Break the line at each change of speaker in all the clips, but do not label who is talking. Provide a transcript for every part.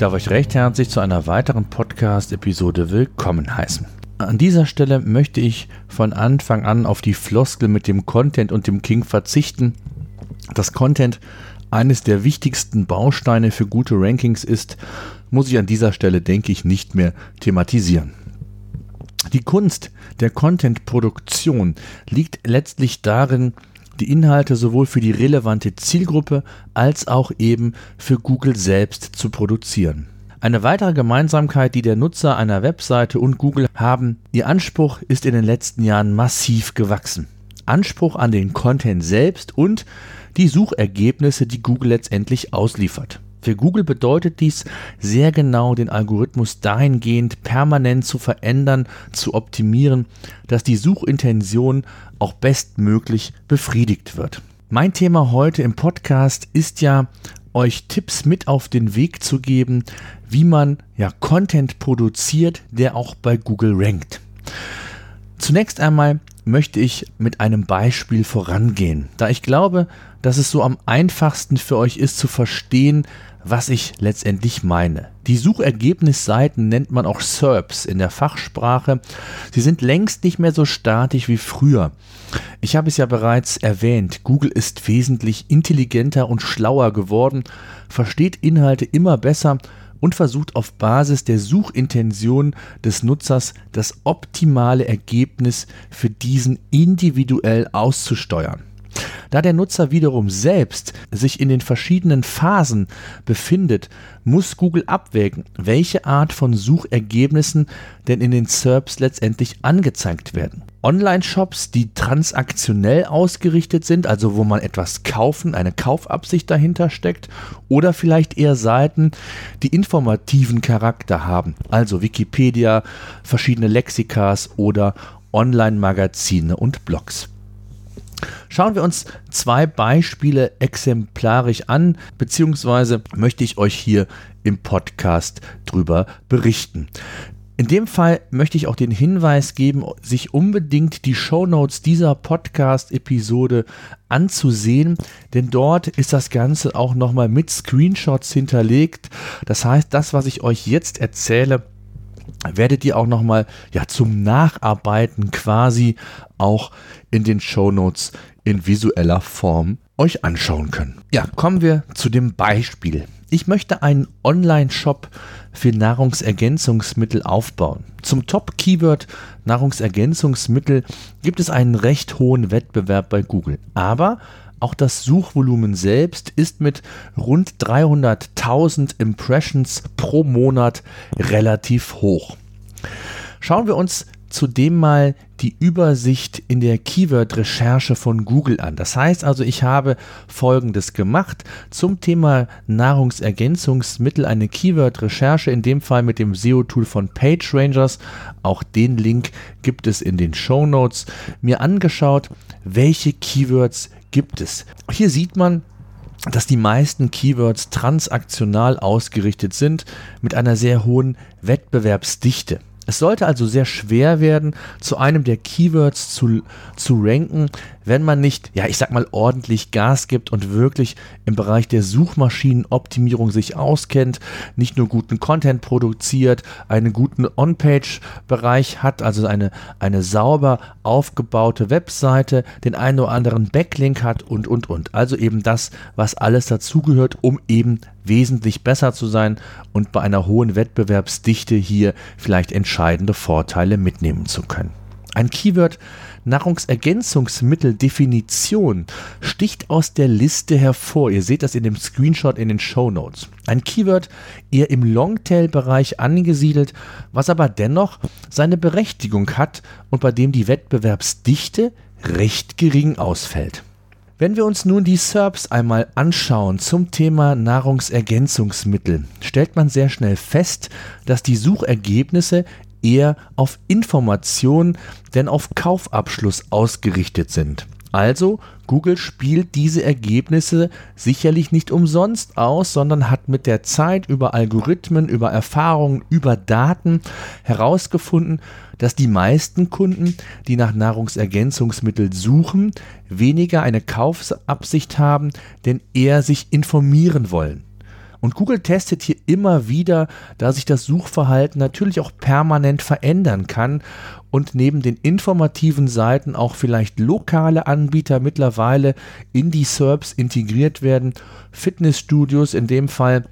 Darf euch recht herzlich zu einer weiteren Podcast-Episode willkommen heißen. An dieser Stelle möchte ich von Anfang an auf die Floskel mit dem Content und dem King verzichten. Das Content eines der wichtigsten Bausteine für gute Rankings ist, muss ich an dieser Stelle, denke ich, nicht mehr thematisieren. Die Kunst der Content-Produktion liegt letztlich darin, die Inhalte sowohl für die relevante Zielgruppe als auch eben für Google selbst zu produzieren. Eine weitere Gemeinsamkeit, die der Nutzer einer Webseite und Google haben, ihr Anspruch ist in den letzten Jahren massiv gewachsen. Anspruch an den Content selbst und die Suchergebnisse, die Google letztendlich ausliefert. Für Google bedeutet dies sehr genau den Algorithmus dahingehend permanent zu verändern, zu optimieren, dass die Suchintention auch bestmöglich befriedigt wird. Mein Thema heute im Podcast ist ja, euch Tipps mit auf den Weg zu geben, wie man ja Content produziert, der auch bei Google rankt. Zunächst einmal möchte ich mit einem Beispiel vorangehen, da ich glaube, dass es so am einfachsten für euch ist zu verstehen, was ich letztendlich meine. Die Suchergebnisseiten nennt man auch SERPs in der Fachsprache. Sie sind längst nicht mehr so statisch wie früher. Ich habe es ja bereits erwähnt, Google ist wesentlich intelligenter und schlauer geworden, versteht Inhalte immer besser und versucht auf Basis der Suchintention des Nutzers das optimale Ergebnis für diesen individuell auszusteuern. Da der Nutzer wiederum selbst sich in den verschiedenen Phasen befindet, muss Google abwägen, welche Art von Suchergebnissen denn in den SERPs letztendlich angezeigt werden. Online-Shops, die transaktionell ausgerichtet sind, also wo man etwas kaufen, eine Kaufabsicht dahinter steckt, oder vielleicht eher Seiten, die informativen Charakter haben, also Wikipedia, verschiedene Lexikas oder Online-Magazine und Blogs. Schauen wir uns zwei Beispiele exemplarisch an, beziehungsweise möchte ich euch hier im Podcast drüber berichten. In dem Fall möchte ich auch den Hinweis geben, sich unbedingt die Shownotes dieser Podcast-Episode anzusehen, denn dort ist das Ganze auch nochmal mit Screenshots hinterlegt. Das heißt, das, was ich euch jetzt erzähle, werdet ihr auch nochmal ja, zum Nacharbeiten quasi auch in den Shownotes in visueller Form euch anschauen können. Ja, kommen wir zu dem Beispiel. Ich möchte einen Online-Shop für Nahrungsergänzungsmittel aufbauen. Zum Top-Keyword Nahrungsergänzungsmittel gibt es einen recht hohen Wettbewerb bei Google. Aber auch das Suchvolumen selbst ist mit rund 300.000 Impressions pro Monat relativ hoch. Schauen wir uns zudem mal die Übersicht in der Keyword-Recherche von Google an. Das heißt also, ich habe Folgendes gemacht zum Thema Nahrungsergänzungsmittel, eine Keyword-Recherche, in dem Fall mit dem SEO-Tool von PageRangers. Auch den Link gibt es in den Show Notes. Mir angeschaut, welche Keywords gibt es. Hier sieht man, dass die meisten Keywords transaktional ausgerichtet sind mit einer sehr hohen Wettbewerbsdichte. Es sollte also sehr schwer werden, zu einem der Keywords zu, zu ranken, wenn man nicht, ja, ich sag mal, ordentlich Gas gibt und wirklich im Bereich der Suchmaschinenoptimierung sich auskennt, nicht nur guten Content produziert, einen guten On-Page-Bereich hat, also eine, eine sauber aufgebaute Webseite, den einen oder anderen Backlink hat und, und, und. Also eben das, was alles dazugehört, um eben wesentlich besser zu sein und bei einer hohen Wettbewerbsdichte hier vielleicht entscheidende Vorteile mitnehmen zu können. Ein Keyword Nahrungsergänzungsmitteldefinition sticht aus der Liste hervor. Ihr seht das in dem Screenshot in den Show Notes. Ein Keyword eher im Longtail-Bereich angesiedelt, was aber dennoch seine Berechtigung hat und bei dem die Wettbewerbsdichte recht gering ausfällt. Wenn wir uns nun die SERPs einmal anschauen zum Thema Nahrungsergänzungsmittel, stellt man sehr schnell fest, dass die Suchergebnisse eher auf Information, denn auf Kaufabschluss ausgerichtet sind. Also, Google spielt diese Ergebnisse sicherlich nicht umsonst aus, sondern hat mit der Zeit über Algorithmen, über Erfahrungen, über Daten herausgefunden, dass die meisten Kunden, die nach Nahrungsergänzungsmitteln suchen, weniger eine Kaufabsicht haben, denn eher sich informieren wollen. Und Google testet hier immer wieder, da sich das Suchverhalten natürlich auch permanent verändern kann und neben den informativen Seiten auch vielleicht lokale Anbieter mittlerweile in die SERPs integriert werden, Fitnessstudios in dem Fall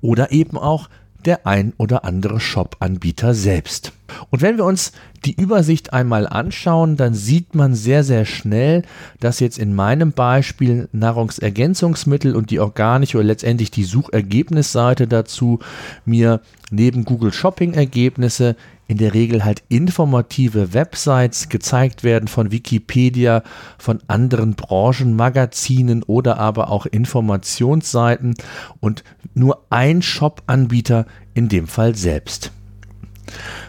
oder eben auch der ein oder andere Shop-Anbieter selbst. Und wenn wir uns die Übersicht einmal anschauen, dann sieht man sehr, sehr schnell, dass jetzt in meinem Beispiel Nahrungsergänzungsmittel und die organische oder letztendlich die Suchergebnisseite dazu mir neben Google Shopping Ergebnisse in der Regel halt informative Websites gezeigt werden von Wikipedia, von anderen Branchenmagazinen oder aber auch Informationsseiten und nur ein Shop-Anbieter in dem Fall selbst.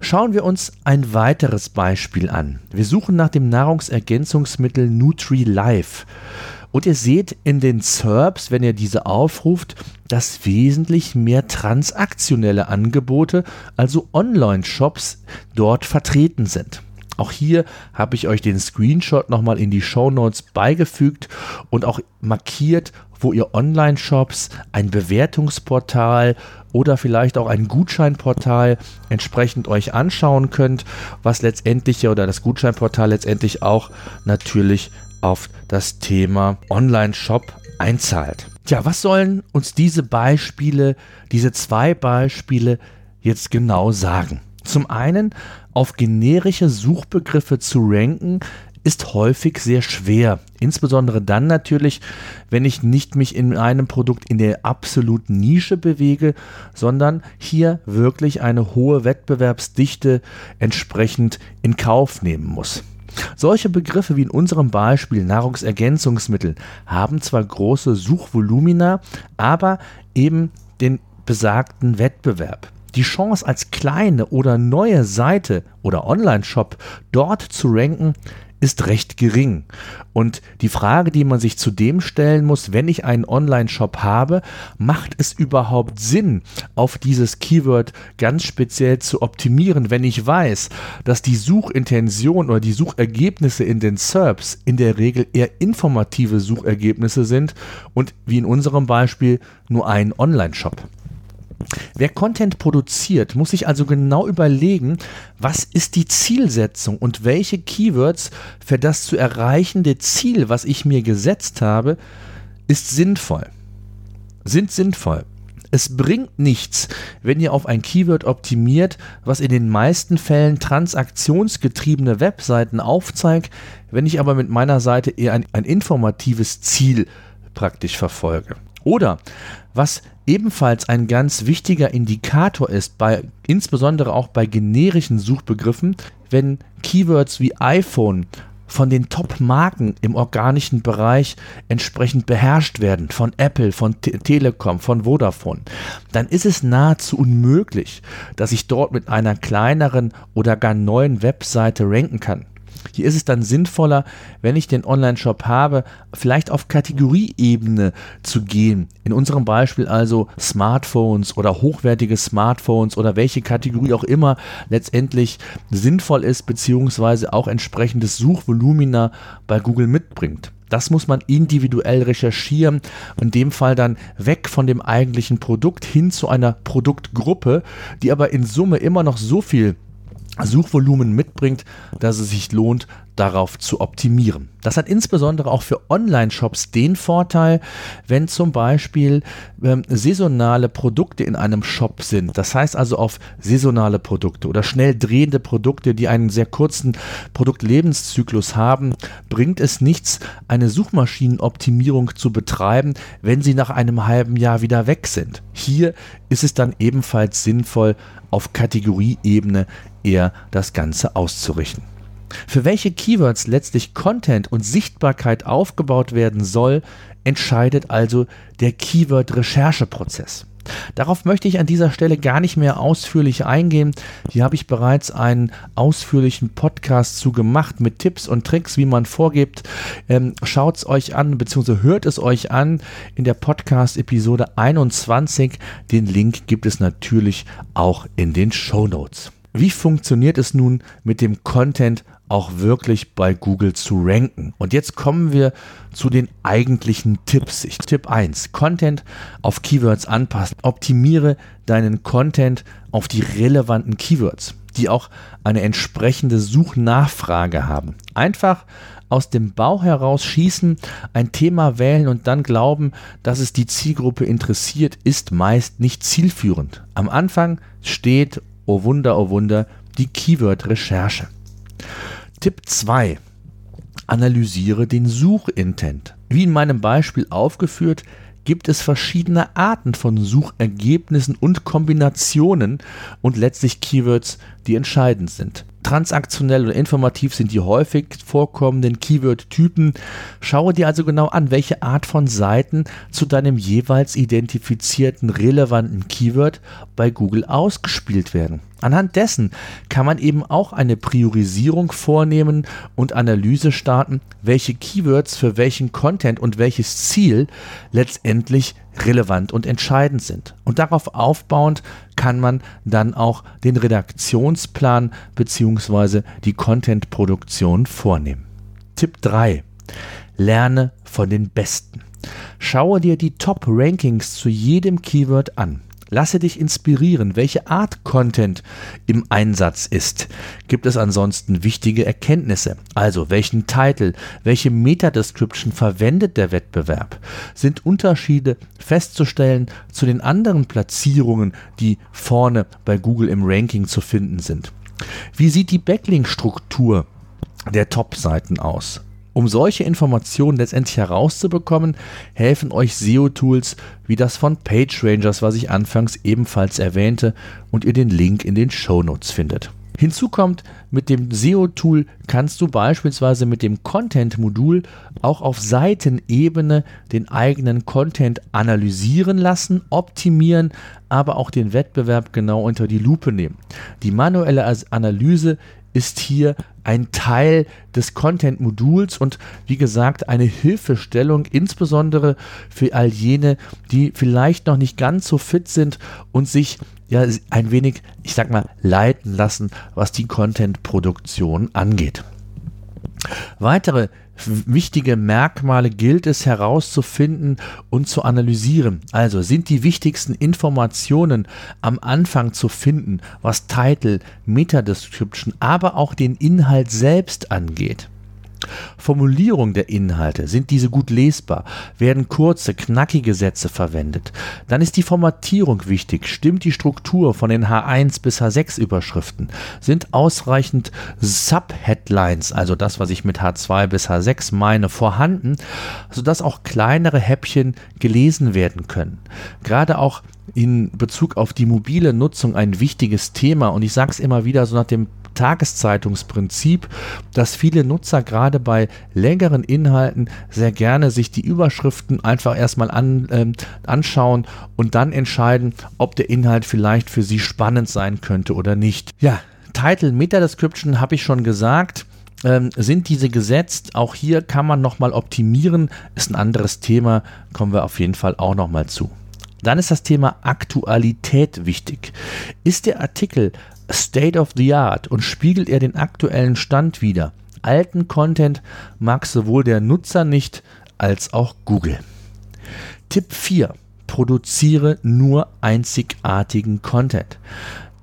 Schauen wir uns ein weiteres Beispiel an. Wir suchen nach dem Nahrungsergänzungsmittel NutriLife. Und ihr seht in den SERPs, wenn ihr diese aufruft, dass wesentlich mehr transaktionelle Angebote, also Online-Shops, dort vertreten sind. Auch hier habe ich euch den Screenshot nochmal in die Show Notes beigefügt und auch markiert, wo ihr Online-Shops, ein Bewertungsportal oder vielleicht auch ein Gutscheinportal entsprechend euch anschauen könnt, was letztendlich oder das Gutscheinportal letztendlich auch natürlich auf das Thema Online-Shop einzahlt. Tja, was sollen uns diese Beispiele, diese zwei Beispiele jetzt genau sagen? Zum einen, auf generische Suchbegriffe zu ranken, ist häufig sehr schwer. Insbesondere dann natürlich, wenn ich nicht mich in einem Produkt in der absoluten Nische bewege, sondern hier wirklich eine hohe Wettbewerbsdichte entsprechend in Kauf nehmen muss. Solche Begriffe wie in unserem Beispiel Nahrungsergänzungsmittel haben zwar große Suchvolumina, aber eben den besagten Wettbewerb. Die Chance als kleine oder neue Seite oder Online-Shop dort zu ranken, ist recht gering. Und die Frage, die man sich zudem stellen muss, wenn ich einen Online-Shop habe, macht es überhaupt Sinn, auf dieses Keyword ganz speziell zu optimieren, wenn ich weiß, dass die Suchintention oder die Suchergebnisse in den SERPs in der Regel eher informative Suchergebnisse sind und wie in unserem Beispiel nur ein Online-Shop. Wer Content produziert, muss sich also genau überlegen, was ist die Zielsetzung und welche Keywords für das zu erreichende Ziel, was ich mir gesetzt habe, ist sinnvoll. Sind sinnvoll. Es bringt nichts, wenn ihr auf ein Keyword optimiert, was in den meisten Fällen transaktionsgetriebene Webseiten aufzeigt, wenn ich aber mit meiner Seite eher ein, ein informatives Ziel praktisch verfolge. Oder was ebenfalls ein ganz wichtiger Indikator ist, bei, insbesondere auch bei generischen Suchbegriffen, wenn Keywords wie iPhone von den Top-Marken im organischen Bereich entsprechend beherrscht werden, von Apple, von Te Telekom, von Vodafone, dann ist es nahezu unmöglich, dass ich dort mit einer kleineren oder gar neuen Webseite ranken kann. Hier ist es dann sinnvoller, wenn ich den Online-Shop habe, vielleicht auf Kategorieebene zu gehen. In unserem Beispiel also Smartphones oder hochwertige Smartphones oder welche Kategorie auch immer letztendlich sinnvoll ist, beziehungsweise auch entsprechendes Suchvolumina bei Google mitbringt. Das muss man individuell recherchieren, in dem Fall dann weg von dem eigentlichen Produkt hin zu einer Produktgruppe, die aber in Summe immer noch so viel Suchvolumen mitbringt, dass es sich lohnt, darauf zu optimieren. Das hat insbesondere auch für Online-Shops den Vorteil, wenn zum Beispiel ähm, saisonale Produkte in einem Shop sind. Das heißt also auf saisonale Produkte oder schnell drehende Produkte, die einen sehr kurzen Produktlebenszyklus haben, bringt es nichts, eine Suchmaschinenoptimierung zu betreiben, wenn sie nach einem halben Jahr wieder weg sind. Hier ist es dann ebenfalls sinnvoll, auf Kategorieebene eher das Ganze auszurichten. Für welche Keywords letztlich Content und Sichtbarkeit aufgebaut werden soll, entscheidet also der Keyword-Rechercheprozess. Darauf möchte ich an dieser Stelle gar nicht mehr ausführlich eingehen. Hier habe ich bereits einen ausführlichen Podcast zu gemacht mit Tipps und Tricks, wie man vorgibt. Ähm, Schaut es euch an, beziehungsweise hört es euch an in der Podcast-Episode 21. Den Link gibt es natürlich auch in den Show Notes. Wie funktioniert es nun mit dem Content auch wirklich bei Google zu ranken. Und jetzt kommen wir zu den eigentlichen Tipps. Ich, Tipp 1, Content auf Keywords anpassen. Optimiere deinen Content auf die relevanten Keywords, die auch eine entsprechende Suchnachfrage haben. Einfach aus dem Bauch heraus schießen, ein Thema wählen und dann glauben, dass es die Zielgruppe interessiert, ist meist nicht zielführend. Am Anfang steht, oh Wunder, oh Wunder, die Keyword-Recherche. Tipp 2. Analysiere den Suchintent. Wie in meinem Beispiel aufgeführt, gibt es verschiedene Arten von Suchergebnissen und Kombinationen und letztlich Keywords, die entscheidend sind transaktionell und informativ sind die häufig vorkommenden Keyword-Typen. Schaue dir also genau an, welche Art von Seiten zu deinem jeweils identifizierten relevanten Keyword bei Google ausgespielt werden. Anhand dessen kann man eben auch eine Priorisierung vornehmen und Analyse starten, welche Keywords für welchen Content und welches Ziel letztendlich relevant und entscheidend sind. Und darauf aufbauend kann man dann auch den Redaktionsplan bzw. die Contentproduktion vornehmen. Tipp 3. Lerne von den Besten. Schaue dir die Top-Rankings zu jedem Keyword an. Lasse dich inspirieren, welche Art Content im Einsatz ist. Gibt es ansonsten wichtige Erkenntnisse? Also, welchen Titel, welche Meta-Description verwendet der Wettbewerb? Sind Unterschiede festzustellen zu den anderen Platzierungen, die vorne bei Google im Ranking zu finden sind? Wie sieht die Backlink-Struktur der Top-Seiten aus? Um solche Informationen letztendlich herauszubekommen, helfen euch SEO-Tools wie das von PageRangers, was ich anfangs ebenfalls erwähnte und ihr den Link in den Show Notes findet. Hinzu kommt, mit dem SEO-Tool kannst du beispielsweise mit dem Content-Modul auch auf Seitenebene den eigenen Content analysieren lassen, optimieren, aber auch den Wettbewerb genau unter die Lupe nehmen. Die manuelle Analyse ist hier ein Teil des Content-Moduls und wie gesagt eine Hilfestellung, insbesondere für all jene, die vielleicht noch nicht ganz so fit sind und sich ja ein wenig, ich sag mal, leiten lassen, was die Content-Produktion angeht. Weitere wichtige Merkmale gilt es herauszufinden und zu analysieren. Also sind die wichtigsten Informationen am Anfang zu finden, was Title, Meta-Description, aber auch den Inhalt selbst angeht. Formulierung der Inhalte, sind diese gut lesbar? Werden kurze, knackige Sätze verwendet? Dann ist die Formatierung wichtig. Stimmt die Struktur von den H1 bis H6 Überschriften? Sind ausreichend Subheadlines, also das, was ich mit H2 bis H6 meine, vorhanden, sodass auch kleinere Häppchen gelesen werden können? Gerade auch in Bezug auf die mobile Nutzung ein wichtiges Thema und ich sage es immer wieder so nach dem Tageszeitungsprinzip, dass viele Nutzer gerade bei längeren Inhalten sehr gerne sich die Überschriften einfach erstmal an, äh, anschauen und dann entscheiden, ob der Inhalt vielleicht für sie spannend sein könnte oder nicht. Ja, Title, Meta Description habe ich schon gesagt. Ähm, sind diese gesetzt? Auch hier kann man nochmal optimieren. Ist ein anderes Thema, kommen wir auf jeden Fall auch nochmal zu. Dann ist das Thema Aktualität wichtig. Ist der Artikel State of the Art und spiegelt er den aktuellen Stand wider? Alten Content mag sowohl der Nutzer nicht als auch Google. Tipp 4. Produziere nur einzigartigen Content.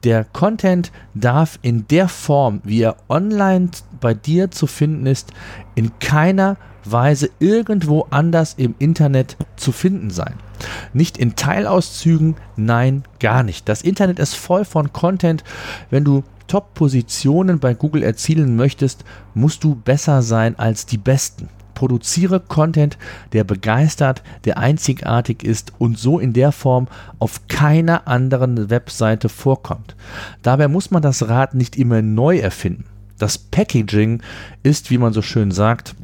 Der Content darf in der Form, wie er online bei dir zu finden ist, in keiner Weise irgendwo anders im Internet zu finden sein. Nicht in Teilauszügen, nein, gar nicht. Das Internet ist voll von Content. Wenn du Top-Positionen bei Google erzielen möchtest, musst du besser sein als die Besten. Produziere Content, der begeistert, der einzigartig ist und so in der Form auf keiner anderen Webseite vorkommt. Dabei muss man das Rad nicht immer neu erfinden. Das Packaging ist, wie man so schön sagt,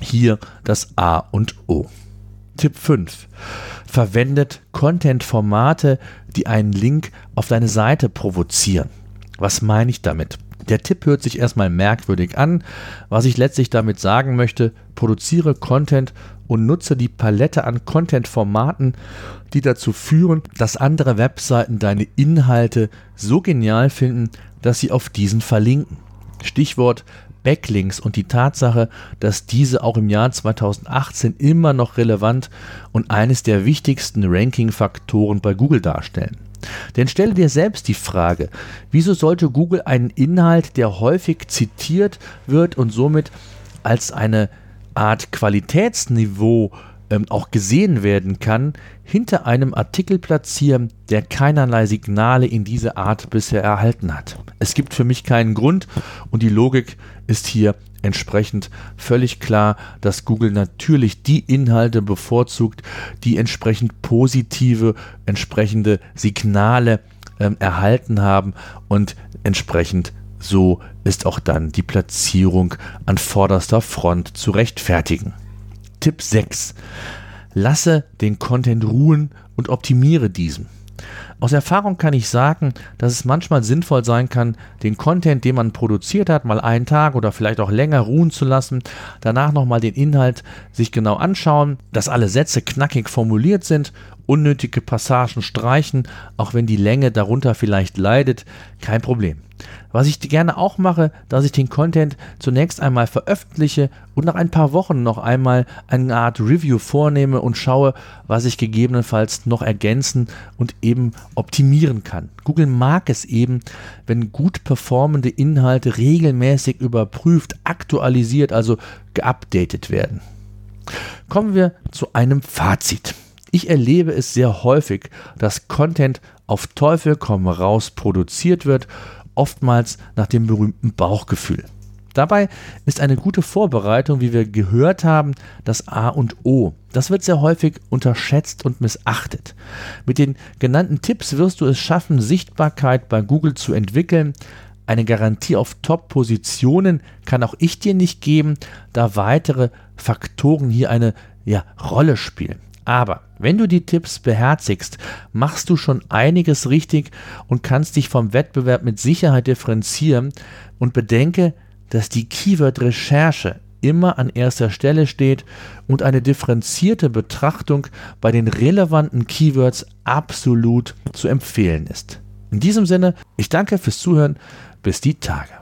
hier das A und O. Tipp 5. Verwendet Content-Formate, die einen Link auf deine Seite provozieren. Was meine ich damit? Der Tipp hört sich erstmal merkwürdig an. Was ich letztlich damit sagen möchte, produziere Content und nutze die Palette an Content-Formaten, die dazu führen, dass andere Webseiten deine Inhalte so genial finden, dass sie auf diesen verlinken. Stichwort Backlinks und die Tatsache, dass diese auch im Jahr 2018 immer noch relevant und eines der wichtigsten Ranking-Faktoren bei Google darstellen. Denn stelle dir selbst die Frage, wieso sollte Google einen Inhalt, der häufig zitiert wird und somit als eine Art Qualitätsniveau ähm, auch gesehen werden kann, hinter einem Artikel platzieren, der keinerlei Signale in dieser Art bisher erhalten hat. Es gibt für mich keinen Grund und die Logik ist hier entsprechend völlig klar, dass Google natürlich die Inhalte bevorzugt, die entsprechend positive, entsprechende Signale ähm, erhalten haben und entsprechend so ist auch dann die Platzierung an vorderster Front zu rechtfertigen. Tipp 6. Lasse den Content ruhen und optimiere diesen. Aus Erfahrung kann ich sagen, dass es manchmal sinnvoll sein kann, den Content, den man produziert hat, mal einen Tag oder vielleicht auch länger ruhen zu lassen, danach nochmal den Inhalt sich genau anschauen, dass alle Sätze knackig formuliert sind, unnötige Passagen streichen, auch wenn die Länge darunter vielleicht leidet, kein Problem. Was ich gerne auch mache, dass ich den Content zunächst einmal veröffentliche und nach ein paar Wochen noch einmal eine Art Review vornehme und schaue, was ich gegebenenfalls noch ergänzen und eben optimieren kann. Google mag es eben, wenn gut performende Inhalte regelmäßig überprüft, aktualisiert, also geupdatet werden. Kommen wir zu einem Fazit. Ich erlebe es sehr häufig, dass Content auf Teufel komm raus produziert wird oftmals nach dem berühmten Bauchgefühl. Dabei ist eine gute Vorbereitung, wie wir gehört haben, das A und O. Das wird sehr häufig unterschätzt und missachtet. Mit den genannten Tipps wirst du es schaffen, Sichtbarkeit bei Google zu entwickeln. Eine Garantie auf Top-Positionen kann auch ich dir nicht geben, da weitere Faktoren hier eine ja, Rolle spielen. Aber wenn du die Tipps beherzigst, machst du schon einiges richtig und kannst dich vom Wettbewerb mit Sicherheit differenzieren und bedenke, dass die Keyword-Recherche immer an erster Stelle steht und eine differenzierte Betrachtung bei den relevanten Keywords absolut zu empfehlen ist. In diesem Sinne, ich danke fürs Zuhören. Bis die Tage.